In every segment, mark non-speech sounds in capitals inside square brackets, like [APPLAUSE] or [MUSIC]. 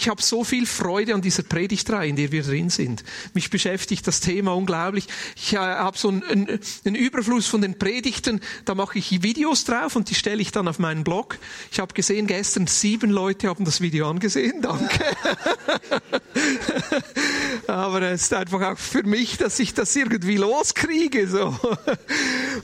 Ich habe so viel Freude an dieser Predigtreihe, in der wir drin sind. Mich beschäftigt das Thema unglaublich. Ich äh, habe so einen, einen Überfluss von den Predigten, da mache ich Videos drauf und die stelle ich dann auf meinen Blog. Ich habe gesehen, gestern sieben Leute haben das Video angesehen. Danke. [LAUGHS] Aber es ist einfach auch für mich, dass ich das irgendwie loskriege. So.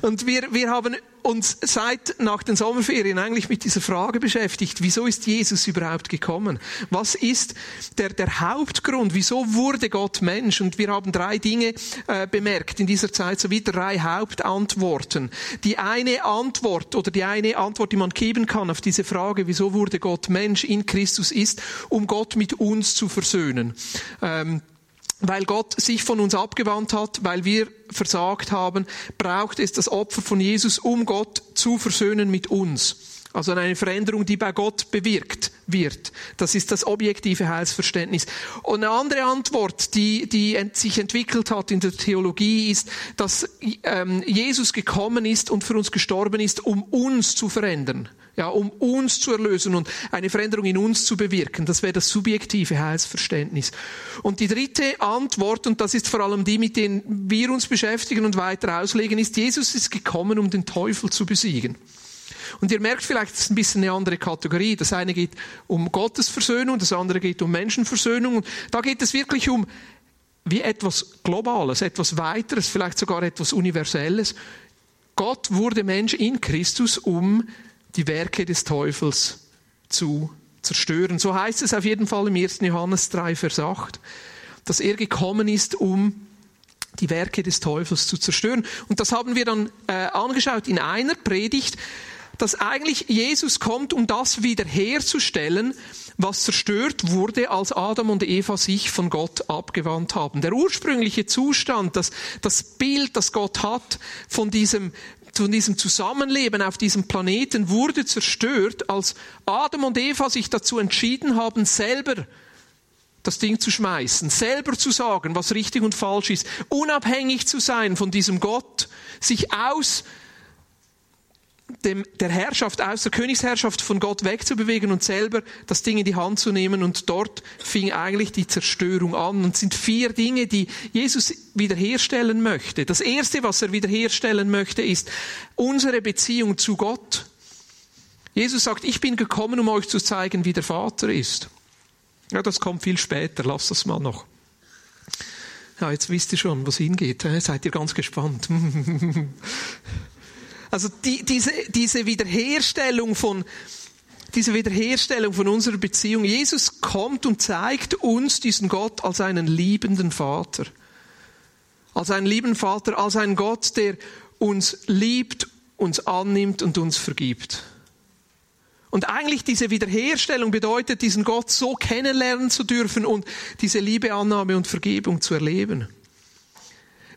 Und wir, wir haben uns seit nach den Sommerferien eigentlich mit dieser Frage beschäftigt, wieso ist Jesus überhaupt gekommen? Was ist der, der Hauptgrund? Wieso wurde Gott Mensch? Und wir haben drei Dinge äh, bemerkt in dieser Zeit, sowie drei Hauptantworten. Die eine Antwort oder die eine Antwort, die man geben kann auf diese Frage, wieso wurde Gott Mensch in Christus ist, um Gott mit uns zu versöhnen. Ähm, weil Gott sich von uns abgewandt hat, weil wir versagt haben, braucht es das Opfer von Jesus, um Gott zu versöhnen mit uns. Also eine Veränderung, die bei Gott bewirkt wird. Das ist das objektive Heilsverständnis. Und eine andere Antwort, die, die sich entwickelt hat in der Theologie, ist, dass ähm, Jesus gekommen ist und für uns gestorben ist, um uns zu verändern ja, um uns zu erlösen und eine Veränderung in uns zu bewirken. Das wäre das subjektive Heilsverständnis. Und die dritte Antwort, und das ist vor allem die, mit denen wir uns beschäftigen und weiter auslegen, ist, Jesus ist gekommen, um den Teufel zu besiegen. Und ihr merkt vielleicht, es ist ein bisschen eine andere Kategorie. Das eine geht um Gottes Versöhnung, das andere geht um Menschenversöhnung. Und da geht es wirklich um wie etwas Globales, etwas Weiteres, vielleicht sogar etwas Universelles. Gott wurde Mensch in Christus, um die Werke des Teufels zu zerstören. So heißt es auf jeden Fall im 1. Johannes 3, Vers 8, dass er gekommen ist, um die Werke des Teufels zu zerstören. Und das haben wir dann äh, angeschaut in einer Predigt, dass eigentlich Jesus kommt, um das wiederherzustellen, was zerstört wurde, als Adam und Eva sich von Gott abgewandt haben. Der ursprüngliche Zustand, das, das Bild, das Gott hat von diesem von diesem Zusammenleben auf diesem Planeten wurde zerstört, als Adam und Eva sich dazu entschieden haben, selber das Ding zu schmeißen, selber zu sagen, was richtig und falsch ist, unabhängig zu sein von diesem Gott, sich aus dem, der Herrschaft, aus der Königsherrschaft von Gott wegzubewegen und selber das Ding in die Hand zu nehmen. Und dort fing eigentlich die Zerstörung an. Und es sind vier Dinge, die Jesus wiederherstellen möchte. Das erste, was er wiederherstellen möchte, ist unsere Beziehung zu Gott. Jesus sagt, ich bin gekommen, um euch zu zeigen, wie der Vater ist. Ja, das kommt viel später. Lass das mal noch. Ja, jetzt wisst ihr schon, was hingeht. Seid ihr ganz gespannt. [LAUGHS] Also die, diese, diese Wiederherstellung von, diese Wiederherstellung von unserer Beziehung. Jesus kommt und zeigt uns diesen Gott als einen liebenden Vater. Als einen liebenden Vater, als einen Gott, der uns liebt, uns annimmt und uns vergibt. Und eigentlich diese Wiederherstellung bedeutet, diesen Gott so kennenlernen zu dürfen und diese Liebe, Annahme und Vergebung zu erleben.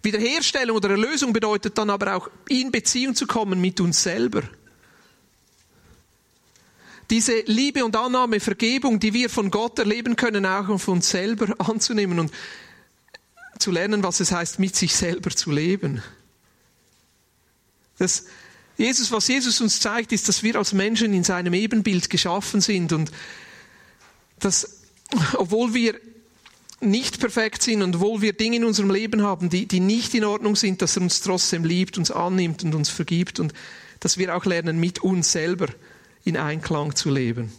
Wiederherstellung oder Erlösung bedeutet dann aber auch in Beziehung zu kommen mit uns selber. Diese Liebe und Annahme, Vergebung, die wir von Gott erleben können, auch von uns selber anzunehmen und zu lernen, was es heißt, mit sich selber zu leben. Das Jesus, was Jesus uns zeigt, ist, dass wir als Menschen in seinem Ebenbild geschaffen sind und dass, obwohl wir nicht perfekt sind und obwohl wir Dinge in unserem Leben haben, die, die nicht in Ordnung sind, dass er uns trotzdem liebt, uns annimmt und uns vergibt und dass wir auch lernen, mit uns selber in Einklang zu leben.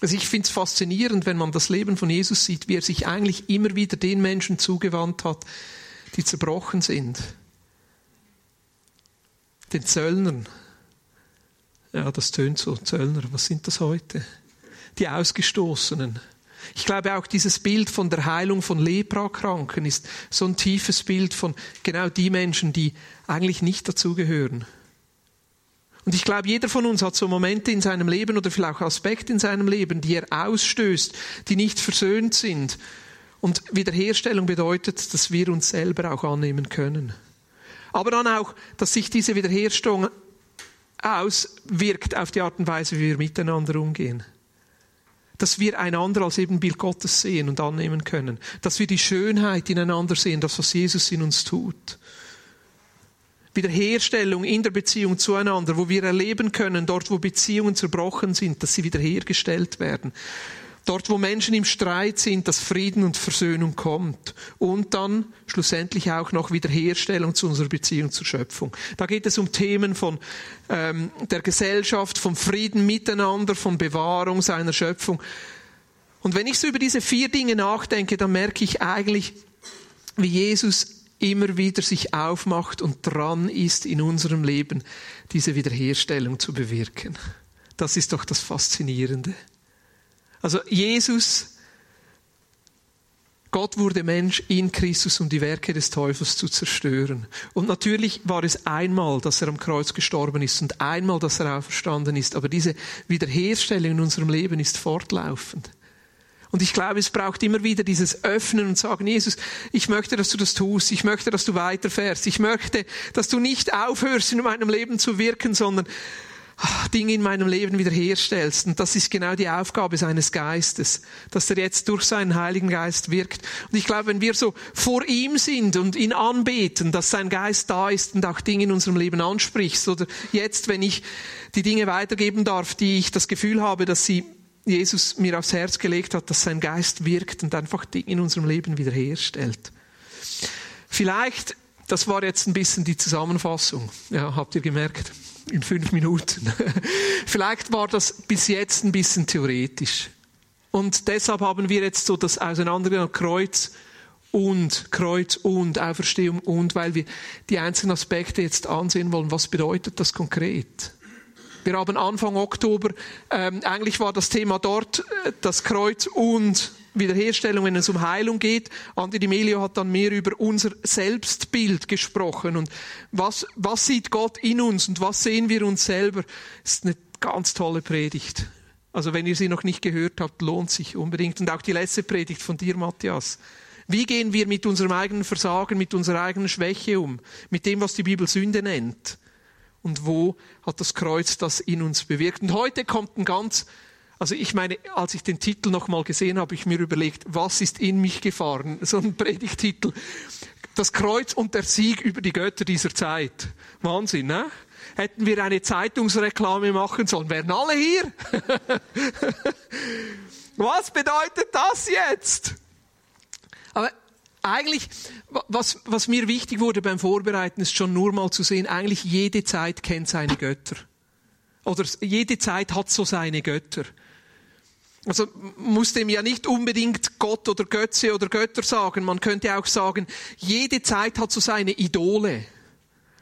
Also ich finde es faszinierend, wenn man das Leben von Jesus sieht, wie er sich eigentlich immer wieder den Menschen zugewandt hat, die zerbrochen sind. Den Zöllnern. Ja, das tönt so. Zöllner, was sind das heute? Die Ausgestoßenen ich glaube auch dieses Bild von der Heilung von Leprakranken ist so ein tiefes Bild von genau die Menschen, die eigentlich nicht dazugehören. Und ich glaube, jeder von uns hat so Momente in seinem Leben oder vielleicht auch Aspekte in seinem Leben, die er ausstößt, die nicht versöhnt sind. Und Wiederherstellung bedeutet, dass wir uns selber auch annehmen können. Aber dann auch, dass sich diese Wiederherstellung auswirkt auf die Art und Weise, wie wir miteinander umgehen dass wir einander als Ebenbild Gottes sehen und annehmen können. Dass wir die Schönheit ineinander sehen, das, was Jesus in uns tut. Wiederherstellung in der Beziehung zueinander, wo wir erleben können, dort wo Beziehungen zerbrochen sind, dass sie wiederhergestellt werden. Dort, wo Menschen im Streit sind, dass Frieden und Versöhnung kommt. Und dann schlussendlich auch noch Wiederherstellung zu unserer Beziehung zur Schöpfung. Da geht es um Themen von ähm, der Gesellschaft, vom Frieden miteinander, von Bewahrung seiner Schöpfung. Und wenn ich so über diese vier Dinge nachdenke, dann merke ich eigentlich, wie Jesus immer wieder sich aufmacht und dran ist, in unserem Leben diese Wiederherstellung zu bewirken. Das ist doch das Faszinierende. Also Jesus, Gott wurde Mensch in Christus, um die Werke des Teufels zu zerstören. Und natürlich war es einmal, dass er am Kreuz gestorben ist und einmal, dass er auferstanden ist. Aber diese Wiederherstellung in unserem Leben ist fortlaufend. Und ich glaube, es braucht immer wieder dieses Öffnen und sagen, Jesus, ich möchte, dass du das tust. Ich möchte, dass du weiterfährst. Ich möchte, dass du nicht aufhörst, in meinem Leben zu wirken, sondern Dinge in meinem Leben wiederherstellst. Und das ist genau die Aufgabe seines Geistes, dass er jetzt durch seinen Heiligen Geist wirkt. Und ich glaube, wenn wir so vor ihm sind und ihn anbeten, dass sein Geist da ist und auch Dinge in unserem Leben anspricht, oder jetzt, wenn ich die Dinge weitergeben darf, die ich das Gefühl habe, dass sie Jesus mir aufs Herz gelegt hat, dass sein Geist wirkt und einfach Dinge in unserem Leben wiederherstellt. Vielleicht, das war jetzt ein bisschen die Zusammenfassung, ja, habt ihr gemerkt? In fünf Minuten. [LAUGHS] Vielleicht war das bis jetzt ein bisschen theoretisch. Und deshalb haben wir jetzt so das Auseinandergenommen Kreuz und Kreuz und Auferstehung und, weil wir die einzelnen Aspekte jetzt ansehen wollen, was bedeutet das konkret? Wir haben Anfang Oktober, ähm, eigentlich war das Thema dort äh, das Kreuz und Wiederherstellung, wenn es um Heilung geht. Andi Di Melio hat dann mehr über unser Selbstbild gesprochen und was, was sieht Gott in uns und was sehen wir uns selber. Das ist eine ganz tolle Predigt. Also wenn ihr sie noch nicht gehört habt, lohnt sich unbedingt. Und auch die letzte Predigt von dir, Matthias. Wie gehen wir mit unserem eigenen Versagen, mit unserer eigenen Schwäche um? Mit dem, was die Bibel Sünde nennt? Und wo hat das Kreuz das in uns bewirkt? Und heute kommt ein ganz also ich meine, als ich den Titel nochmal gesehen habe, ich mir überlegt, was ist in mich gefahren? So ein Predigtitel. Das Kreuz und der Sieg über die Götter dieser Zeit. Wahnsinn, ne? Hätten wir eine Zeitungsreklame machen sollen, wären alle hier. [LAUGHS] was bedeutet das jetzt? Aber eigentlich, was, was mir wichtig wurde beim Vorbereiten, ist schon nur mal zu sehen, eigentlich jede Zeit kennt seine Götter. Oder jede Zeit hat so seine Götter. Also muss dem ja nicht unbedingt Gott oder Götze oder Götter sagen. Man könnte auch sagen, jede Zeit hat so seine Idole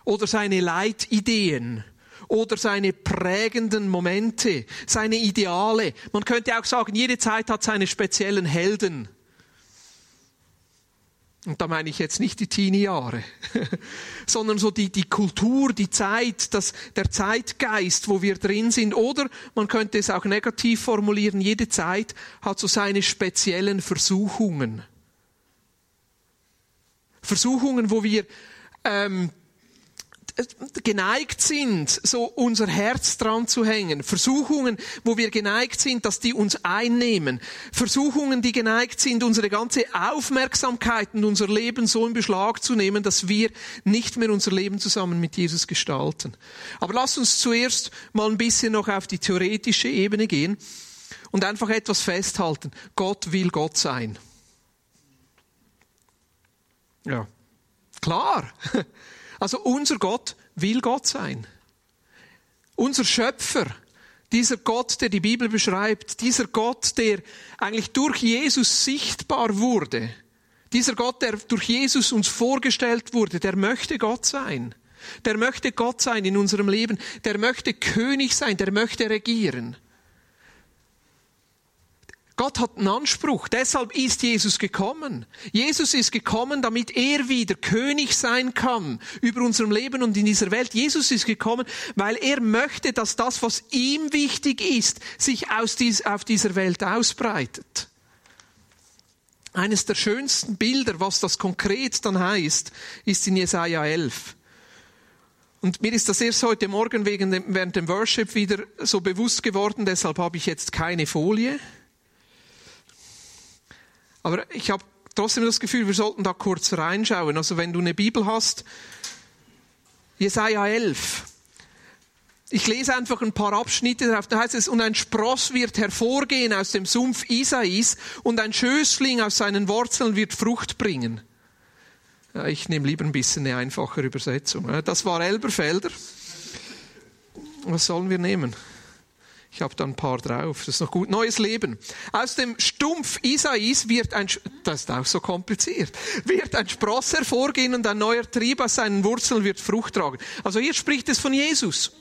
oder seine Leitideen oder seine prägenden Momente, seine Ideale. Man könnte auch sagen, jede Zeit hat seine speziellen Helden. Und da meine ich jetzt nicht die Teenie-Jahre, [LAUGHS] sondern so die, die Kultur, die Zeit, das, der Zeitgeist, wo wir drin sind. Oder man könnte es auch negativ formulieren, jede Zeit hat so seine speziellen Versuchungen. Versuchungen, wo wir ähm, geneigt sind, so unser Herz dran zu hängen. Versuchungen, wo wir geneigt sind, dass die uns einnehmen. Versuchungen, die geneigt sind, unsere ganze Aufmerksamkeit und unser Leben so in Beschlag zu nehmen, dass wir nicht mehr unser Leben zusammen mit Jesus gestalten. Aber lass uns zuerst mal ein bisschen noch auf die theoretische Ebene gehen und einfach etwas festhalten. Gott will Gott sein. Ja. Klar. [LAUGHS] Also unser Gott will Gott sein. Unser Schöpfer, dieser Gott, der die Bibel beschreibt, dieser Gott, der eigentlich durch Jesus sichtbar wurde, dieser Gott, der durch Jesus uns vorgestellt wurde, der möchte Gott sein. Der möchte Gott sein in unserem Leben. Der möchte König sein. Der möchte regieren. Gott hat einen Anspruch. Deshalb ist Jesus gekommen. Jesus ist gekommen, damit er wieder König sein kann über unserem Leben und in dieser Welt. Jesus ist gekommen, weil er möchte, dass das, was ihm wichtig ist, sich aus dies, auf dieser Welt ausbreitet. Eines der schönsten Bilder, was das konkret dann heißt, ist in Jesaja 11. Und mir ist das erst heute Morgen wegen dem, während dem Worship wieder so bewusst geworden, deshalb habe ich jetzt keine Folie. Aber ich habe trotzdem das Gefühl, wir sollten da kurz reinschauen. Also wenn du eine Bibel hast, Jesaja 11. Ich lese einfach ein paar Abschnitte darauf. Da heißt es, und ein Spross wird hervorgehen aus dem Sumpf Isais und ein Schößling aus seinen Wurzeln wird Frucht bringen. Ich nehme lieber ein bisschen eine einfache Übersetzung. Das war Elberfelder. Was sollen wir nehmen? Ich habe da ein paar drauf. Das ist noch gut. Neues Leben. Aus dem Stumpf Isais wird ein, das ist auch so kompliziert, wird ein Spross hervorgehen und ein neuer Trieb aus seinen Wurzeln wird Frucht tragen. Also hier spricht es von Jesus.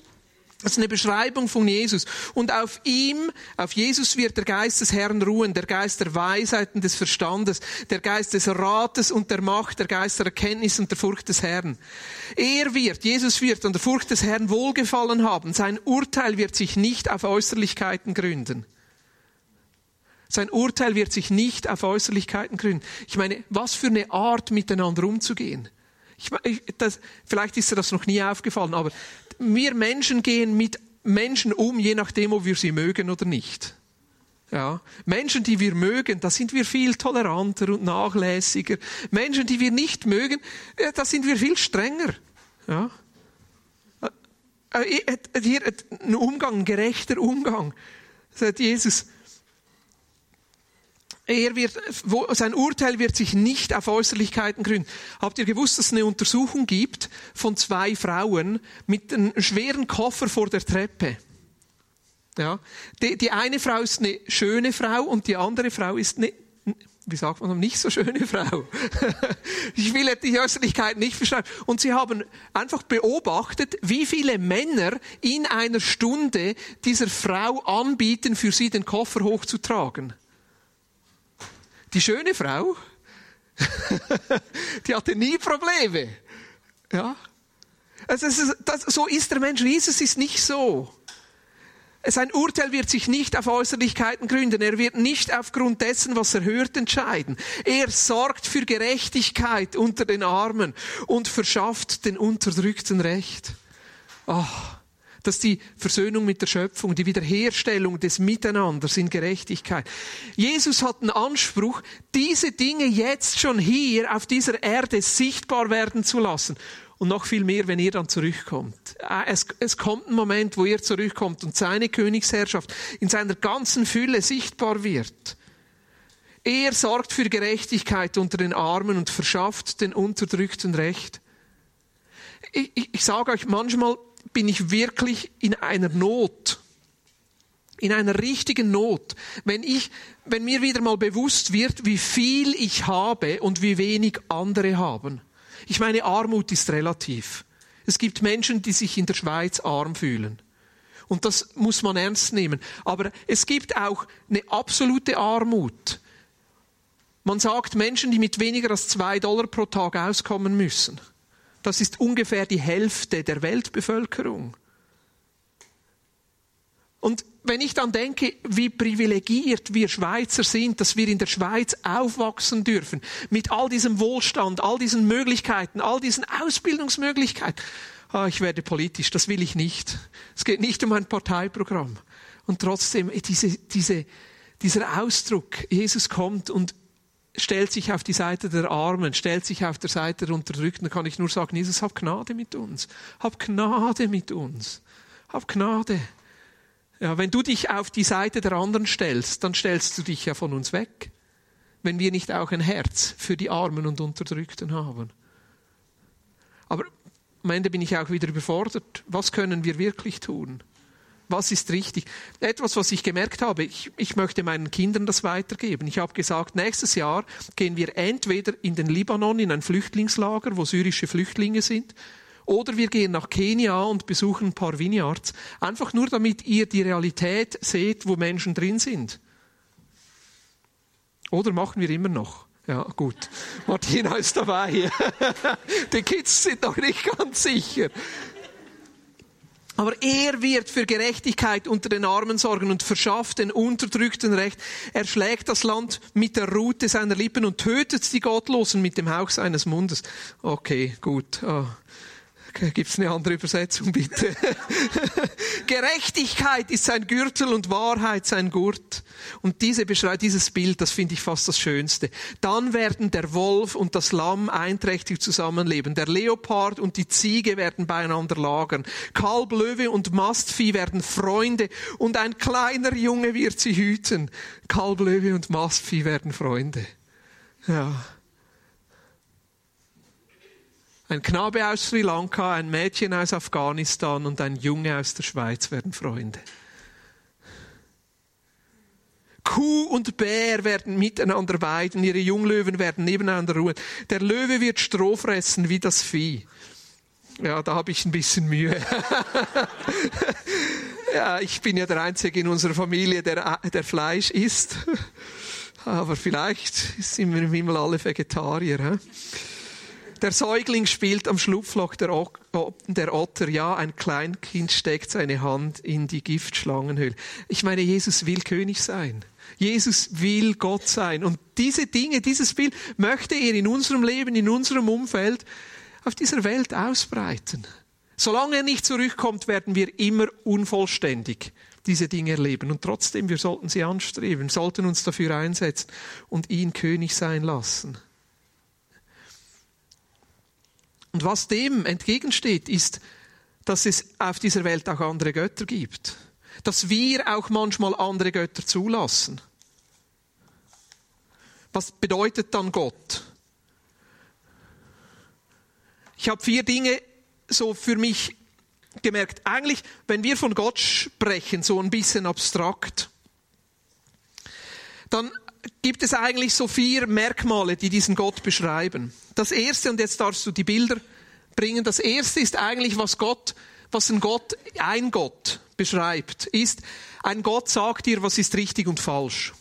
Das ist eine Beschreibung von Jesus. Und auf ihm, auf Jesus wird der Geist des Herrn ruhen, der Geist der Weisheit und des Verstandes, der Geist des Rates und der Macht, der Geist der Erkenntnis und der Furcht des Herrn. Er wird, Jesus wird an der Furcht des Herrn wohlgefallen haben. Sein Urteil wird sich nicht auf Äußerlichkeiten gründen. Sein Urteil wird sich nicht auf Äußerlichkeiten gründen. Ich meine, was für eine Art, miteinander umzugehen. Ich, das, vielleicht ist dir das noch nie aufgefallen, aber wir Menschen gehen mit Menschen um, je nachdem, ob wir sie mögen oder nicht. Ja. Menschen, die wir mögen, da sind wir viel toleranter und nachlässiger. Menschen, die wir nicht mögen, da sind wir viel strenger. Ja. Äh, äh, hier ein Umgang, ein gerechter Umgang. Sagt Jesus, er wird, sein Urteil wird sich nicht auf Äußerlichkeiten gründen. Habt ihr gewusst, dass es eine Untersuchung gibt von zwei Frauen mit einem schweren Koffer vor der Treppe? Ja. Die, die eine Frau ist eine schöne Frau und die andere Frau ist eine, wie sagt man, nicht so schöne Frau. [LAUGHS] ich will die Äußerlichkeit nicht beschreiben. Und sie haben einfach beobachtet, wie viele Männer in einer Stunde dieser Frau anbieten, für sie den Koffer hochzutragen. Die schöne Frau, [LAUGHS] die hatte nie Probleme. Ja. Also ist, das, so ist der Mensch. Jesus ist nicht so. Sein Urteil wird sich nicht auf Äußerlichkeiten gründen. Er wird nicht aufgrund dessen, was er hört, entscheiden. Er sorgt für Gerechtigkeit unter den Armen und verschafft den Unterdrückten Recht. Oh dass die Versöhnung mit der Schöpfung, die Wiederherstellung des Miteinanders in Gerechtigkeit. Jesus hat einen Anspruch, diese Dinge jetzt schon hier auf dieser Erde sichtbar werden zu lassen. Und noch viel mehr, wenn ihr dann zurückkommt. Ah, es, es kommt ein Moment, wo ihr zurückkommt und seine Königsherrschaft in seiner ganzen Fülle sichtbar wird. Er sorgt für Gerechtigkeit unter den Armen und verschafft den Unterdrückten Recht. Ich, ich, ich sage euch, manchmal bin ich wirklich in einer Not. In einer richtigen Not. Wenn ich, wenn mir wieder mal bewusst wird, wie viel ich habe und wie wenig andere haben. Ich meine, Armut ist relativ. Es gibt Menschen, die sich in der Schweiz arm fühlen. Und das muss man ernst nehmen. Aber es gibt auch eine absolute Armut. Man sagt Menschen, die mit weniger als zwei Dollar pro Tag auskommen müssen. Das ist ungefähr die Hälfte der Weltbevölkerung. Und wenn ich dann denke, wie privilegiert wir Schweizer sind, dass wir in der Schweiz aufwachsen dürfen, mit all diesem Wohlstand, all diesen Möglichkeiten, all diesen Ausbildungsmöglichkeiten. Ah, ich werde politisch, das will ich nicht. Es geht nicht um ein Parteiprogramm. Und trotzdem, diese, diese, dieser Ausdruck, Jesus kommt und stellt sich auf die Seite der Armen, stellt sich auf der Seite der Unterdrückten, kann ich nur sagen, Jesus, hab Gnade mit uns. Hab Gnade mit uns. Hab Gnade. Ja, wenn du dich auf die Seite der anderen stellst, dann stellst du dich ja von uns weg. Wenn wir nicht auch ein Herz für die Armen und Unterdrückten haben. Aber am Ende bin ich auch wieder überfordert. Was können wir wirklich tun? Was ist richtig? Etwas, was ich gemerkt habe, ich, ich möchte meinen Kindern das weitergeben. Ich habe gesagt, nächstes Jahr gehen wir entweder in den Libanon, in ein Flüchtlingslager, wo syrische Flüchtlinge sind, oder wir gehen nach Kenia und besuchen ein paar Vineyards. Einfach nur, damit ihr die Realität seht, wo Menschen drin sind. Oder machen wir immer noch? Ja, gut. Martina ist dabei. [LAUGHS] Die Kids sind noch nicht ganz sicher. Aber er wird für Gerechtigkeit unter den Armen sorgen und verschafft den Unterdrückten Recht. Er schlägt das Land mit der Rute seiner Lippen und tötet die Gottlosen mit dem Hauch seines Mundes. Okay, gut. Oh. Gibt es eine andere Übersetzung, bitte? [LAUGHS] Gerechtigkeit ist sein Gürtel und Wahrheit sein Gurt. Und diese beschreibt dieses Bild, das finde ich fast das Schönste. Dann werden der Wolf und das Lamm einträchtig zusammenleben. Der Leopard und die Ziege werden beieinander lagern. Kalb, Löwe und Mastvieh werden Freunde und ein kleiner Junge wird sie hüten. Kalb, Löwe und Mastvieh werden Freunde. Ja. Ein Knabe aus Sri Lanka, ein Mädchen aus Afghanistan und ein Junge aus der Schweiz werden Freunde. Kuh und Bär werden miteinander weiden, ihre Junglöwen werden nebeneinander ruhen. Der Löwe wird Stroh fressen wie das Vieh. Ja, da habe ich ein bisschen Mühe. [LAUGHS] ja, ich bin ja der Einzige in unserer Familie, der, der Fleisch isst. Aber vielleicht sind wir im Himmel alle Vegetarier. He? Der Säugling spielt am Schlupfloch der, der Otter. Ja, ein Kleinkind steckt seine Hand in die Giftschlangenhöhle. Ich meine, Jesus will König sein. Jesus will Gott sein. Und diese Dinge, dieses Bild möchte er in unserem Leben, in unserem Umfeld, auf dieser Welt ausbreiten. Solange er nicht zurückkommt, werden wir immer unvollständig diese Dinge erleben. Und trotzdem, wir sollten sie anstreben, sollten uns dafür einsetzen und ihn König sein lassen. Und was dem entgegensteht, ist, dass es auf dieser Welt auch andere Götter gibt. Dass wir auch manchmal andere Götter zulassen. Was bedeutet dann Gott? Ich habe vier Dinge so für mich gemerkt. Eigentlich, wenn wir von Gott sprechen, so ein bisschen abstrakt, dann gibt es eigentlich so vier Merkmale, die diesen Gott beschreiben. Das erste, und jetzt darfst du die Bilder bringen, das erste ist eigentlich, was Gott, was ein Gott, ein Gott beschreibt, ist, ein Gott sagt dir, was ist richtig und falsch.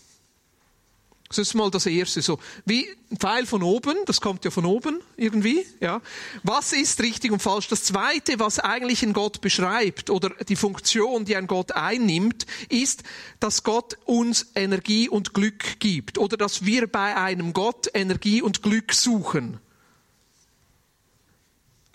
Das ist mal das Erste. So wie ein Pfeil von oben, das kommt ja von oben irgendwie. Ja, was ist richtig und falsch? Das Zweite, was eigentlich ein Gott beschreibt oder die Funktion, die ein Gott einnimmt, ist, dass Gott uns Energie und Glück gibt oder dass wir bei einem Gott Energie und Glück suchen.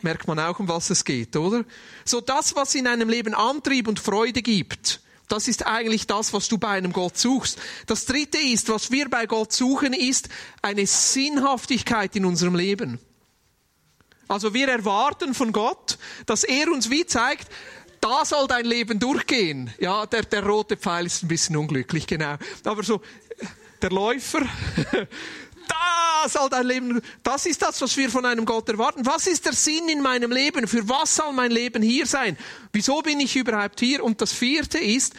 Merkt man auch, um was es geht, oder? So das, was in einem Leben Antrieb und Freude gibt das ist eigentlich das, was du bei einem Gott suchst. Das dritte ist, was wir bei Gott suchen, ist eine Sinnhaftigkeit in unserem Leben. Also wir erwarten von Gott, dass er uns wie zeigt, da soll dein Leben durchgehen. Ja, der, der rote Pfeil ist ein bisschen unglücklich, genau. Aber so, der Läufer, [LAUGHS] da soll dein Leben, das ist das, was wir von einem Gott erwarten. Was ist der Sinn in meinem Leben? Für was soll mein Leben hier sein? Wieso bin ich überhaupt hier? Und das vierte ist,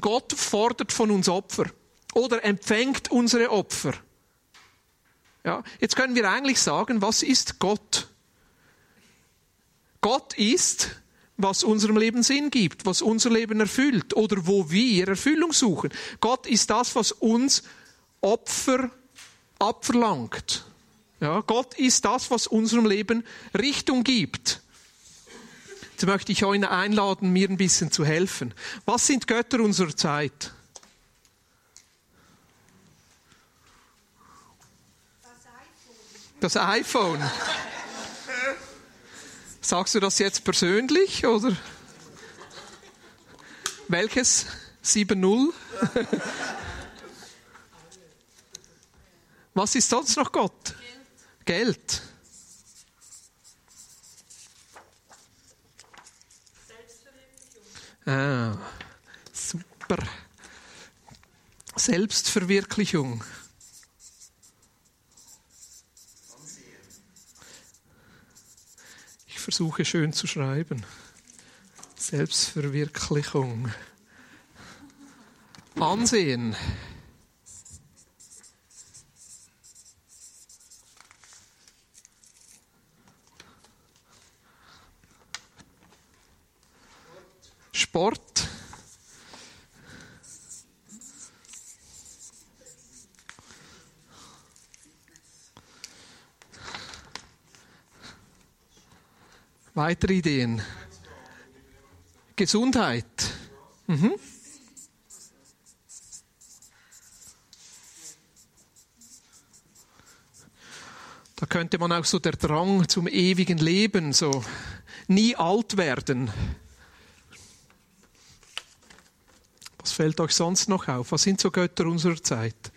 Gott fordert von uns Opfer oder empfängt unsere Opfer. Ja, jetzt können wir eigentlich sagen, was ist Gott? Gott ist, was unserem Leben Sinn gibt, was unser Leben erfüllt oder wo wir Erfüllung suchen. Gott ist das, was uns Opfer abverlangt. Ja, Gott ist das, was unserem Leben Richtung gibt. Jetzt möchte ich euch einladen, mir ein bisschen zu helfen. Was sind Götter unserer Zeit? Das iPhone. Sagst du das jetzt persönlich oder? Welches? 7.0? Was ist sonst noch Gott? Geld. Geld. Ah, super. Selbstverwirklichung. Ich versuche schön zu schreiben. Selbstverwirklichung. Ansehen. Sport. Weitere Ideen. Gesundheit. Mhm. Da könnte man auch so der Drang zum ewigen Leben, so nie alt werden. Was fällt euch sonst noch auf? Was sind so Götter unserer Zeit?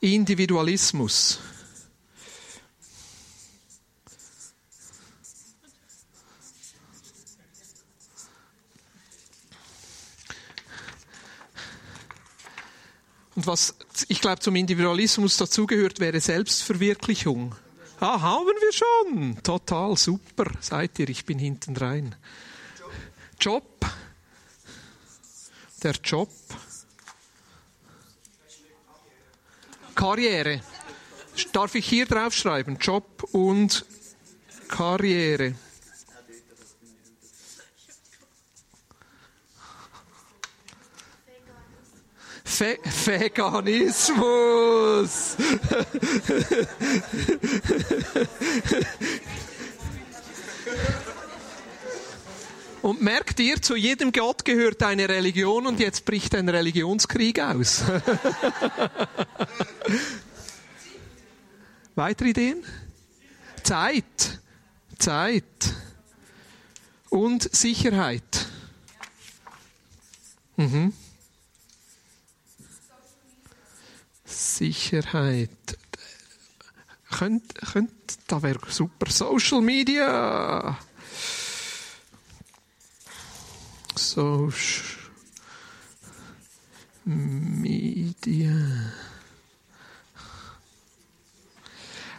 Individualismus. Was ich glaube zum Individualismus dazugehört, wäre Selbstverwirklichung. Ah, haben wir schon. Total super. Seid ihr, ich bin hinten rein. Job. Der Job. Karriere. Darf ich hier draufschreiben? Job und Karriere. Ve Veganismus. Und merkt ihr, zu jedem Gott gehört eine Religion und jetzt bricht ein Religionskrieg aus. [LAUGHS] Weitere Ideen? Zeit. Zeit. Und Sicherheit. Mhm. Sicherheit. Könnt, könnt, da wäre super. Social Media. Social Media.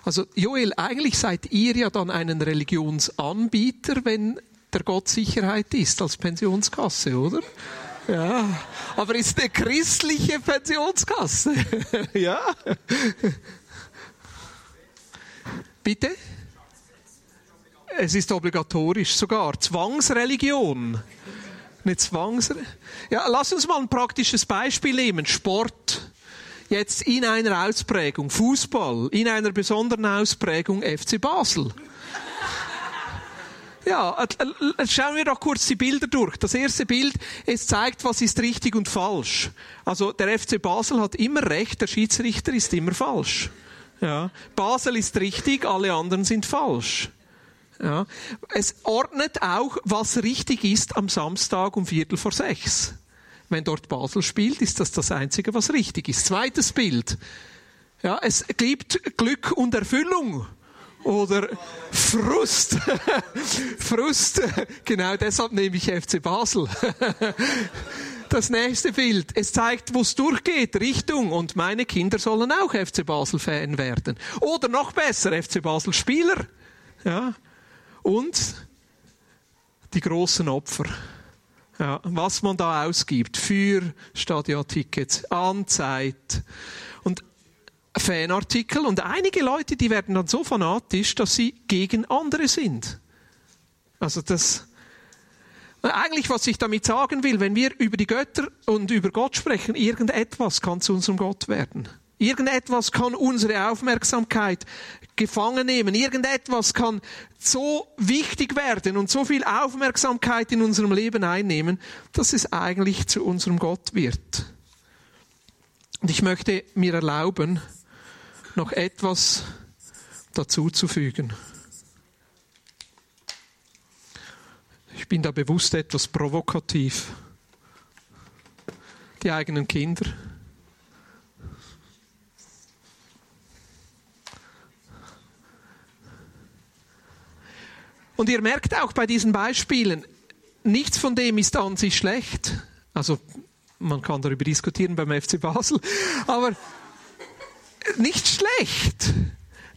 Also Joel, eigentlich seid ihr ja dann einen Religionsanbieter, wenn der Gott Sicherheit ist als Pensionskasse, oder? Ja, aber ist eine christliche Pensionskasse. [LAUGHS] ja. Bitte? Es ist obligatorisch, sogar Zwangsreligion. Eine Zwangs ja, lass uns mal ein praktisches Beispiel nehmen. Sport. Jetzt in einer Ausprägung. Fußball. In einer besonderen Ausprägung FC Basel. Ja, äh, äh, schauen wir doch kurz die Bilder durch. Das erste Bild, es zeigt, was ist richtig und falsch. Also der FC Basel hat immer recht, der Schiedsrichter ist immer falsch. Ja, Basel ist richtig, alle anderen sind falsch. Ja, es ordnet auch, was richtig ist am Samstag um Viertel vor sechs. Wenn dort Basel spielt, ist das das Einzige, was richtig ist. Zweites Bild. Ja, es gibt Glück und Erfüllung oder Frust. [LAUGHS] Frust. Genau deshalb nehme ich FC Basel. [LAUGHS] Das nächste Bild. Es zeigt, wo es durchgeht, Richtung. Und meine Kinder sollen auch FC Basel Fan werden. Oder noch besser, FC Basel Spieler. Ja. Und die großen Opfer. Ja, was man da ausgibt für Stadiontickets, Anzeit. Und Fanartikel und einige Leute, die werden dann so fanatisch, dass sie gegen andere sind. Also das, eigentlich was ich damit sagen will, wenn wir über die Götter und über Gott sprechen, irgendetwas kann zu unserem Gott werden. Irgendetwas kann unsere Aufmerksamkeit gefangen nehmen. Irgendetwas kann so wichtig werden und so viel Aufmerksamkeit in unserem Leben einnehmen, dass es eigentlich zu unserem Gott wird. Und ich möchte mir erlauben, noch etwas dazuzufügen. Ich bin da bewusst etwas provokativ. Die eigenen Kinder. Und ihr merkt auch bei diesen Beispielen, nichts von dem ist an sich schlecht. Also man kann darüber diskutieren beim FC Basel, aber nicht schlecht.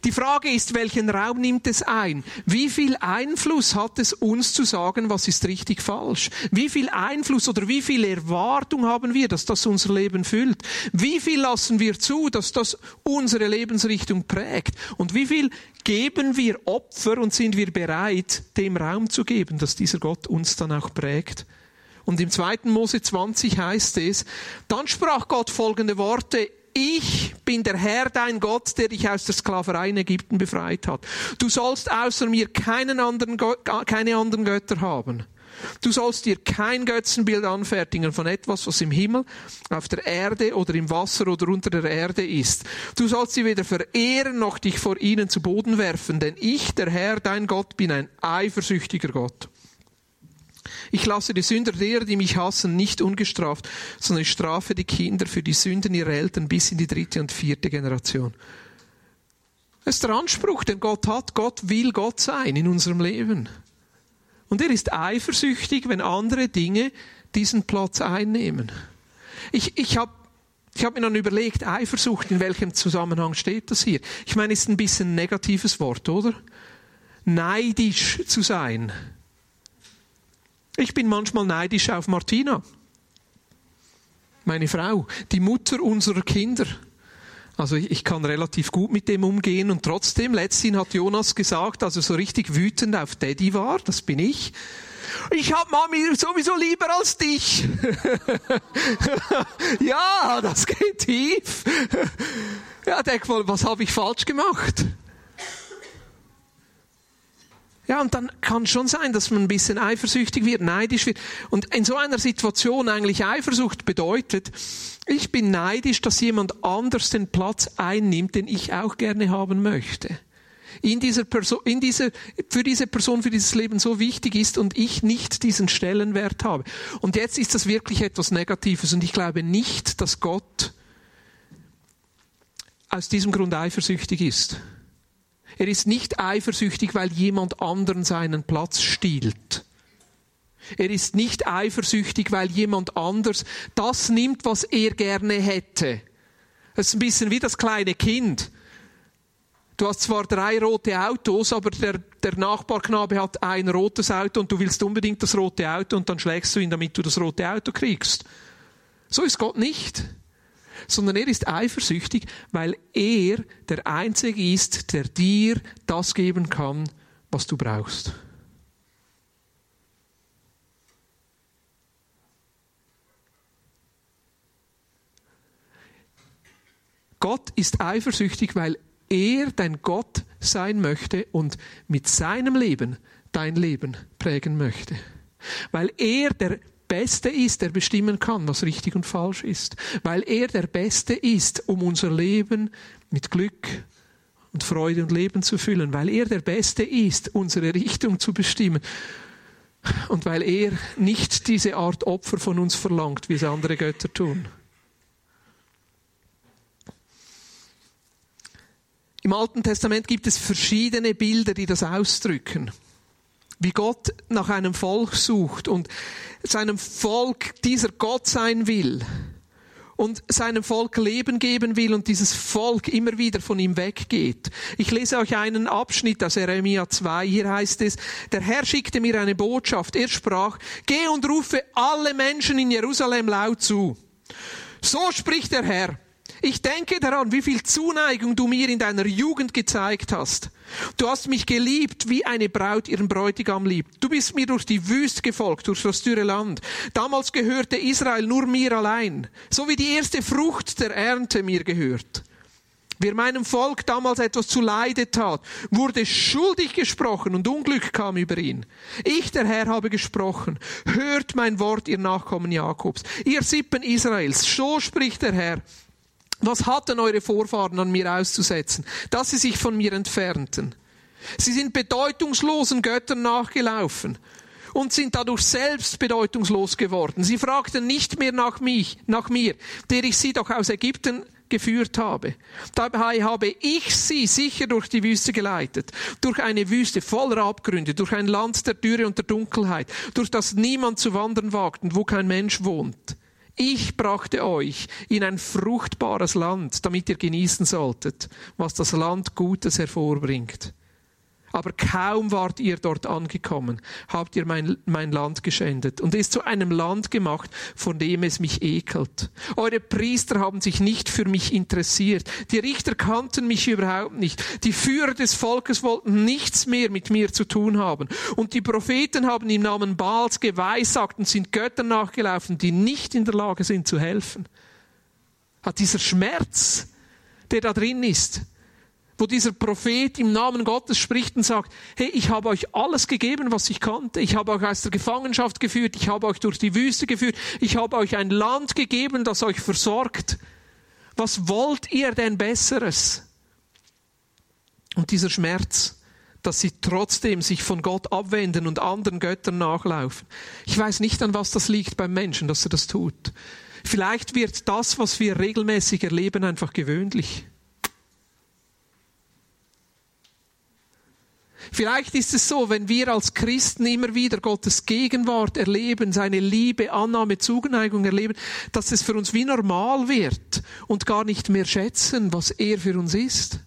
Die Frage ist, welchen Raum nimmt es ein? Wie viel Einfluss hat es uns zu sagen, was ist richtig falsch? Wie viel Einfluss oder wie viel Erwartung haben wir, dass das unser Leben füllt? Wie viel lassen wir zu, dass das unsere Lebensrichtung prägt? Und wie viel geben wir Opfer und sind wir bereit, dem Raum zu geben, dass dieser Gott uns dann auch prägt? Und im 2. Mose 20 heißt es, dann sprach Gott folgende Worte, ich bin der Herr, dein Gott, der dich aus der Sklaverei in Ägypten befreit hat. Du sollst außer mir keinen anderen, keine anderen Götter haben. Du sollst dir kein Götzenbild anfertigen von etwas, was im Himmel, auf der Erde oder im Wasser oder unter der Erde ist. Du sollst sie weder verehren noch dich vor ihnen zu Boden werfen, denn ich, der Herr, dein Gott, bin ein eifersüchtiger Gott. Ich lasse die Sünder derer, die mich hassen, nicht ungestraft, sondern ich strafe die Kinder für die Sünden ihrer Eltern bis in die dritte und vierte Generation. Das ist der Anspruch, den Gott hat. Gott will Gott sein in unserem Leben. Und er ist eifersüchtig, wenn andere Dinge diesen Platz einnehmen. Ich, ich habe ich hab mir dann überlegt, Eifersucht, in welchem Zusammenhang steht das hier? Ich meine, ist ein bisschen ein negatives Wort, oder? Neidisch zu sein. Ich bin manchmal neidisch auf Martina, meine Frau, die Mutter unserer Kinder. Also ich kann relativ gut mit dem umgehen und trotzdem, letzthin hat Jonas gesagt, als er so richtig wütend auf Daddy war, das bin ich, ich hab Mami sowieso lieber als dich. [LAUGHS] ja, das geht tief. ja, denk mal, was habe ich falsch gemacht? Ja, und dann kann schon sein, dass man ein bisschen eifersüchtig wird, neidisch wird. Und in so einer Situation eigentlich Eifersucht bedeutet, ich bin neidisch, dass jemand anders den Platz einnimmt, den ich auch gerne haben möchte. In dieser Person, in dieser, für diese Person, für dieses Leben so wichtig ist und ich nicht diesen Stellenwert habe. Und jetzt ist das wirklich etwas Negatives und ich glaube nicht, dass Gott aus diesem Grund eifersüchtig ist. Er ist nicht eifersüchtig, weil jemand anderen seinen Platz stiehlt. Er ist nicht eifersüchtig, weil jemand anders das nimmt, was er gerne hätte. Es ist ein bisschen wie das kleine Kind. Du hast zwar drei rote Autos, aber der, der Nachbarknabe hat ein rotes Auto und du willst unbedingt das rote Auto und dann schlägst du ihn, damit du das rote Auto kriegst. So ist Gott nicht sondern er ist eifersüchtig, weil er der Einzige ist, der dir das geben kann, was du brauchst. Gott ist eifersüchtig, weil er dein Gott sein möchte und mit seinem Leben dein Leben prägen möchte. Weil er der Beste ist, der bestimmen kann, was richtig und falsch ist. Weil er der Beste ist, um unser Leben mit Glück und Freude und Leben zu füllen. Weil er der Beste ist, unsere Richtung zu bestimmen. Und weil er nicht diese Art Opfer von uns verlangt, wie es andere Götter tun. Im Alten Testament gibt es verschiedene Bilder, die das ausdrücken wie Gott nach einem Volk sucht und seinem Volk dieser Gott sein will und seinem Volk Leben geben will und dieses Volk immer wieder von ihm weggeht. Ich lese euch einen Abschnitt aus Jeremia 2. Hier heißt es, der Herr schickte mir eine Botschaft. Er sprach, geh und rufe alle Menschen in Jerusalem laut zu. So spricht der Herr. Ich denke daran, wie viel Zuneigung du mir in deiner Jugend gezeigt hast. Du hast mich geliebt, wie eine Braut ihren Bräutigam liebt. Du bist mir durch die Wüste gefolgt, durch das dürre Land. Damals gehörte Israel nur mir allein, so wie die erste Frucht der Ernte mir gehört. Wer meinem Volk damals etwas zu Leide tat, wurde schuldig gesprochen und Unglück kam über ihn. Ich, der Herr, habe gesprochen. Hört mein Wort, ihr Nachkommen Jakobs, ihr Sippen Israels. So spricht der Herr. Was hatten eure Vorfahren an mir auszusetzen, dass sie sich von mir entfernten? Sie sind bedeutungslosen Göttern nachgelaufen und sind dadurch selbst bedeutungslos geworden. Sie fragten nicht mehr nach mich, nach mir, der ich sie doch aus Ägypten geführt habe. Dabei habe ich sie sicher durch die Wüste geleitet, durch eine Wüste voller Abgründe, durch ein Land der Dürre und der Dunkelheit, durch das niemand zu wandern wagt und wo kein Mensch wohnt. Ich brachte euch in ein fruchtbares Land, damit ihr genießen solltet, was das Land Gutes hervorbringt. Aber kaum wart ihr dort angekommen, habt ihr mein, mein Land geschändet und es zu einem Land gemacht, von dem es mich ekelt. Eure Priester haben sich nicht für mich interessiert. Die Richter kannten mich überhaupt nicht. Die Führer des Volkes wollten nichts mehr mit mir zu tun haben. Und die Propheten haben im Namen Baals geweissagt und sind Göttern nachgelaufen, die nicht in der Lage sind zu helfen. Hat dieser Schmerz, der da drin ist, wo dieser Prophet im Namen Gottes spricht und sagt, hey, ich habe euch alles gegeben, was ich konnte. Ich habe euch aus der Gefangenschaft geführt. Ich habe euch durch die Wüste geführt. Ich habe euch ein Land gegeben, das euch versorgt. Was wollt ihr denn Besseres? Und dieser Schmerz, dass sie trotzdem sich von Gott abwenden und anderen Göttern nachlaufen. Ich weiß nicht, an was das liegt beim Menschen, dass er das tut. Vielleicht wird das, was wir regelmäßig erleben, einfach gewöhnlich. Vielleicht ist es so, wenn wir als Christen immer wieder Gottes Gegenwart erleben, seine Liebe, Annahme, Zuneigung erleben, dass es für uns wie normal wird und gar nicht mehr schätzen, was er für uns ist.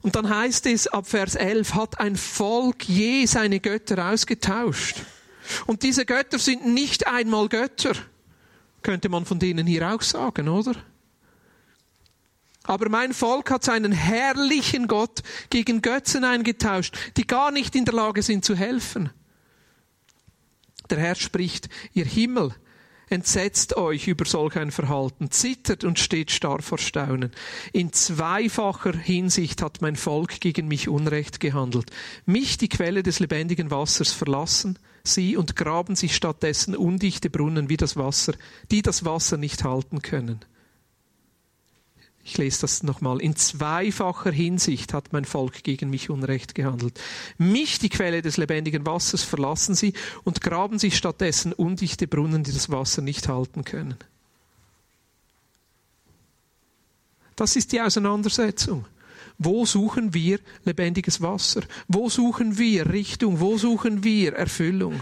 Und dann heißt es ab Vers 11, hat ein Volk je seine Götter ausgetauscht. Und diese Götter sind nicht einmal Götter. Könnte man von denen hier auch sagen, oder? Aber mein Volk hat seinen herrlichen Gott gegen Götzen eingetauscht, die gar nicht in der Lage sind zu helfen. Der Herr spricht, ihr Himmel, entsetzt euch über solch ein Verhalten, zittert und steht starr vor Staunen. In zweifacher Hinsicht hat mein Volk gegen mich Unrecht gehandelt. Mich, die Quelle des lebendigen Wassers, verlassen sie und graben sich stattdessen undichte Brunnen wie das Wasser, die das Wasser nicht halten können. Ich lese das nochmal. In zweifacher Hinsicht hat mein Volk gegen mich Unrecht gehandelt. Mich, die Quelle des lebendigen Wassers, verlassen sie und graben sich stattdessen undichte Brunnen, die das Wasser nicht halten können. Das ist die Auseinandersetzung. Wo suchen wir lebendiges Wasser? Wo suchen wir Richtung? Wo suchen wir Erfüllung?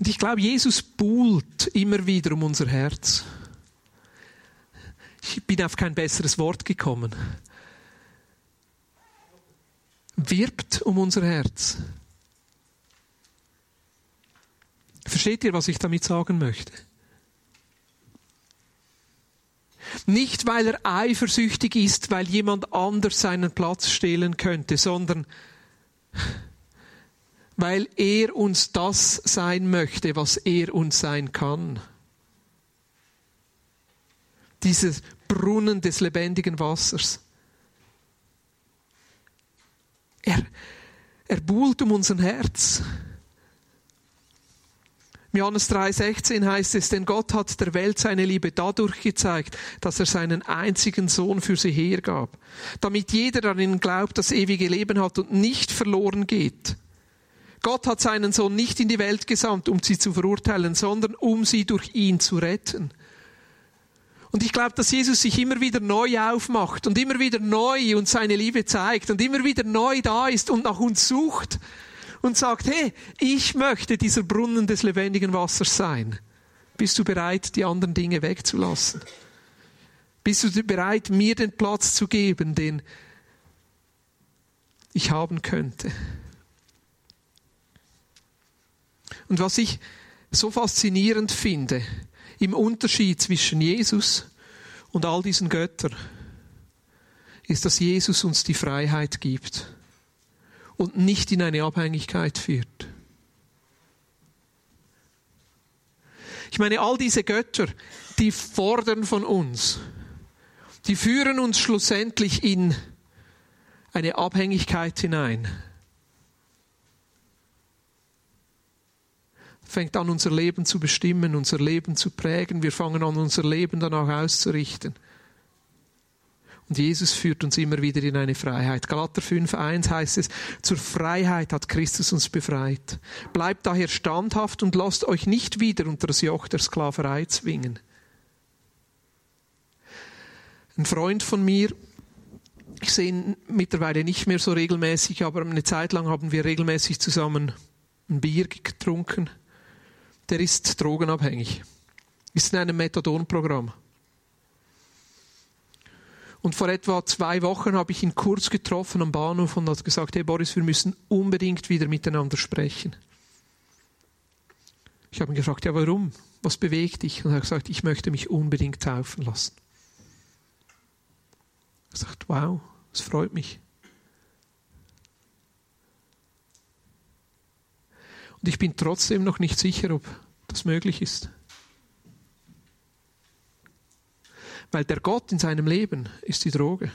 Und ich glaube, Jesus buhlt immer wieder um unser Herz. Ich bin auf kein besseres Wort gekommen. Wirbt um unser Herz. Versteht ihr, was ich damit sagen möchte? Nicht, weil er eifersüchtig ist, weil jemand anders seinen Platz stehlen könnte, sondern weil er uns das sein möchte, was er uns sein kann. Dieses Brunnen des lebendigen Wassers. Er, er buhlt um unser Herz. Im Johannes 3,16 heißt es, denn Gott hat der Welt seine Liebe dadurch gezeigt, dass er seinen einzigen Sohn für sie hergab, damit jeder darin glaubt, das ewige Leben hat und nicht verloren geht. Gott hat seinen Sohn nicht in die Welt gesandt, um sie zu verurteilen, sondern um sie durch ihn zu retten. Und ich glaube, dass Jesus sich immer wieder neu aufmacht und immer wieder neu uns seine Liebe zeigt und immer wieder neu da ist und nach uns sucht und sagt, hey, ich möchte dieser Brunnen des lebendigen Wassers sein. Bist du bereit, die anderen Dinge wegzulassen? Bist du bereit, mir den Platz zu geben, den ich haben könnte? Und was ich so faszinierend finde, im Unterschied zwischen Jesus und all diesen Göttern, ist, dass Jesus uns die Freiheit gibt und nicht in eine Abhängigkeit führt. Ich meine, all diese Götter, die fordern von uns, die führen uns schlussendlich in eine Abhängigkeit hinein. Fängt an, unser Leben zu bestimmen, unser Leben zu prägen. Wir fangen an, unser Leben danach auszurichten. Und Jesus führt uns immer wieder in eine Freiheit. Galater 5.1 heißt es, zur Freiheit hat Christus uns befreit. Bleibt daher standhaft und lasst euch nicht wieder unter das Joch der Sklaverei zwingen. Ein Freund von mir, ich sehe ihn mittlerweile nicht mehr so regelmäßig, aber eine Zeit lang haben wir regelmäßig zusammen ein Bier getrunken der ist drogenabhängig, ist in einem Methadonprogramm. Und vor etwa zwei Wochen habe ich ihn kurz getroffen am Bahnhof und hat gesagt, hey Boris, wir müssen unbedingt wieder miteinander sprechen. Ich habe ihn gefragt, ja warum? Was bewegt dich? Und er hat gesagt, ich möchte mich unbedingt taufen lassen. Er sagt, wow, es freut mich. Und ich bin trotzdem noch nicht sicher, ob das möglich ist. Weil der Gott in seinem Leben ist die Droge.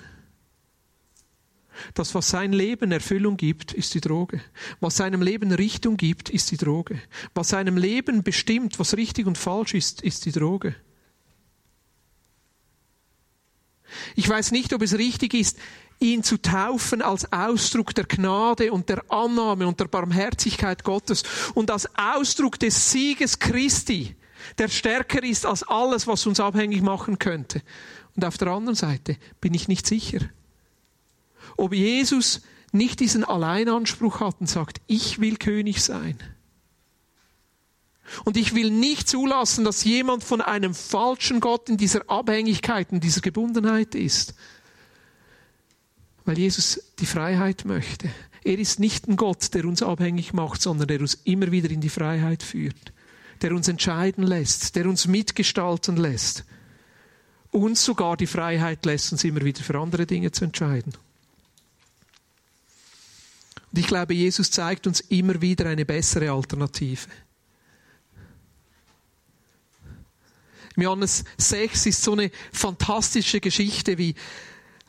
Das, was sein Leben Erfüllung gibt, ist die Droge. Was seinem Leben Richtung gibt, ist die Droge. Was seinem Leben bestimmt, was richtig und falsch ist, ist die Droge. Ich weiß nicht, ob es richtig ist, ihn zu taufen als Ausdruck der Gnade und der Annahme und der Barmherzigkeit Gottes und als Ausdruck des Sieges Christi, der stärker ist als alles, was uns abhängig machen könnte. Und auf der anderen Seite bin ich nicht sicher, ob Jesus nicht diesen Alleinanspruch hat und sagt, ich will König sein. Und ich will nicht zulassen, dass jemand von einem falschen Gott in dieser Abhängigkeit, in dieser Gebundenheit ist. Weil Jesus die Freiheit möchte. Er ist nicht ein Gott, der uns abhängig macht, sondern der uns immer wieder in die Freiheit führt. Der uns entscheiden lässt, der uns mitgestalten lässt. Uns sogar die Freiheit lässt, uns immer wieder für andere Dinge zu entscheiden. Und ich glaube, Jesus zeigt uns immer wieder eine bessere Alternative. Im Johannes 6 ist so eine fantastische Geschichte, wie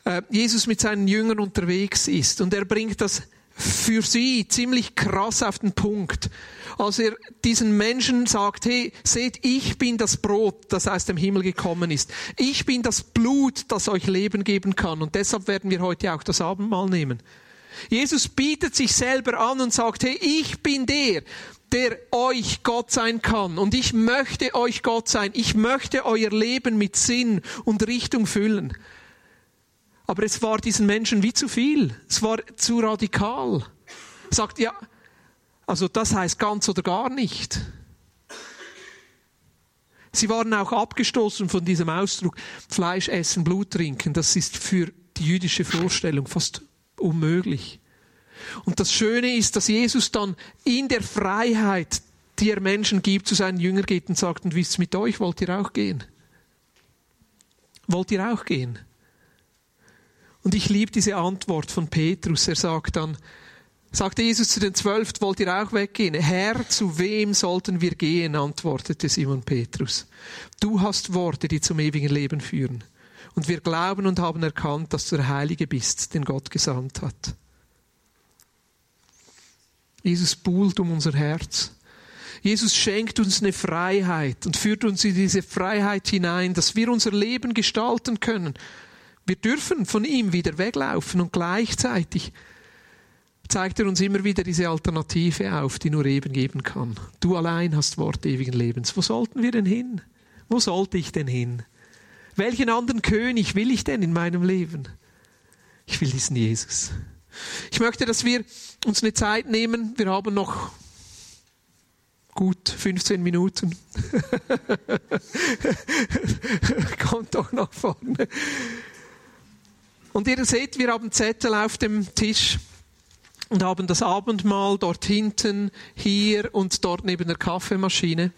äh, Jesus mit seinen Jüngern unterwegs ist. Und er bringt das für sie ziemlich krass auf den Punkt. Als er diesen Menschen sagt, hey, seht, ich bin das Brot, das aus dem Himmel gekommen ist. Ich bin das Blut, das euch Leben geben kann. Und deshalb werden wir heute auch das Abendmahl nehmen. Jesus bietet sich selber an und sagt, hey, ich bin der, der euch Gott sein kann. Und ich möchte euch Gott sein. Ich möchte euer Leben mit Sinn und Richtung füllen. Aber es war diesen Menschen wie zu viel. Es war zu radikal. Sagt, ja, also das heißt ganz oder gar nicht. Sie waren auch abgestoßen von diesem Ausdruck Fleisch essen, Blut trinken. Das ist für die jüdische Vorstellung fast unmöglich. Und das Schöne ist, dass Jesus dann in der Freiheit, die er Menschen gibt, zu seinen Jüngern geht und sagt, und wie ist es mit euch? Wollt ihr auch gehen? Wollt ihr auch gehen? Und ich liebe diese Antwort von Petrus. Er sagt dann, sagte Jesus zu den Zwölf, wollt ihr auch weggehen? Herr, zu wem sollten wir gehen? antwortete Simon Petrus. Du hast Worte, die zum ewigen Leben führen. Und wir glauben und haben erkannt, dass du der Heilige bist, den Gott gesandt hat. Jesus buhlt um unser Herz. Jesus schenkt uns eine Freiheit und führt uns in diese Freiheit hinein, dass wir unser Leben gestalten können. Wir dürfen von ihm wieder weglaufen und gleichzeitig zeigt er uns immer wieder diese Alternative auf, die nur eben geben kann. Du allein hast Wort ewigen Lebens. Wo sollten wir denn hin? Wo sollte ich denn hin? Welchen anderen König will ich denn in meinem Leben? Ich will diesen Jesus. Ich möchte, dass wir uns eine Zeit nehmen. Wir haben noch gut 15 Minuten. [LAUGHS] Kommt doch nach vorne. Und ihr seht, wir haben Zettel auf dem Tisch und haben das Abendmahl dort hinten, hier und dort neben der Kaffeemaschine.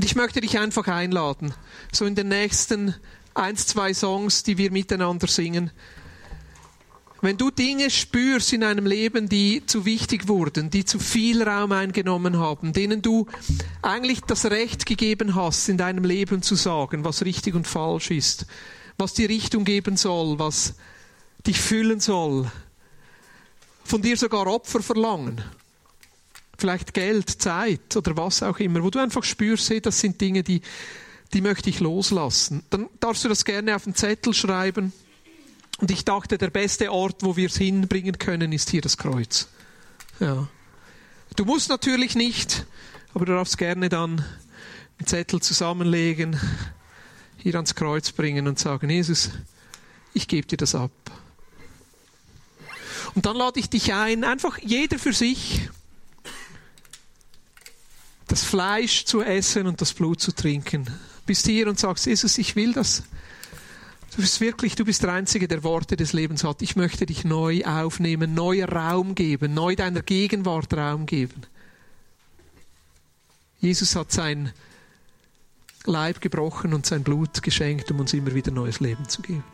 Und ich möchte dich einfach einladen, so in den nächsten eins, zwei Songs, die wir miteinander singen, wenn du Dinge spürst in einem Leben, die zu wichtig wurden, die zu viel Raum eingenommen haben, denen du eigentlich das Recht gegeben hast, in deinem Leben zu sagen, was richtig und falsch ist, was die Richtung geben soll, was dich füllen soll, von dir sogar Opfer verlangen, vielleicht Geld, Zeit oder was auch immer, wo du einfach spürst, das sind Dinge, die, die möchte ich loslassen, dann darfst du das gerne auf den Zettel schreiben und ich dachte, der beste Ort, wo wir es hinbringen können, ist hier das Kreuz. Ja. Du musst natürlich nicht, aber du darfst gerne dann den Zettel zusammenlegen, hier ans Kreuz bringen und sagen, Jesus, ich gebe dir das ab. Und dann lade ich dich ein, einfach jeder für sich das Fleisch zu essen und das Blut zu trinken. Bist hier und sagst, Jesus, ich will das. Du bist wirklich, du bist der Einzige, der Worte des Lebens hat. Ich möchte dich neu aufnehmen, neu Raum geben, neu deiner Gegenwart Raum geben. Jesus hat sein Leib gebrochen und sein Blut geschenkt, um uns immer wieder neues Leben zu geben.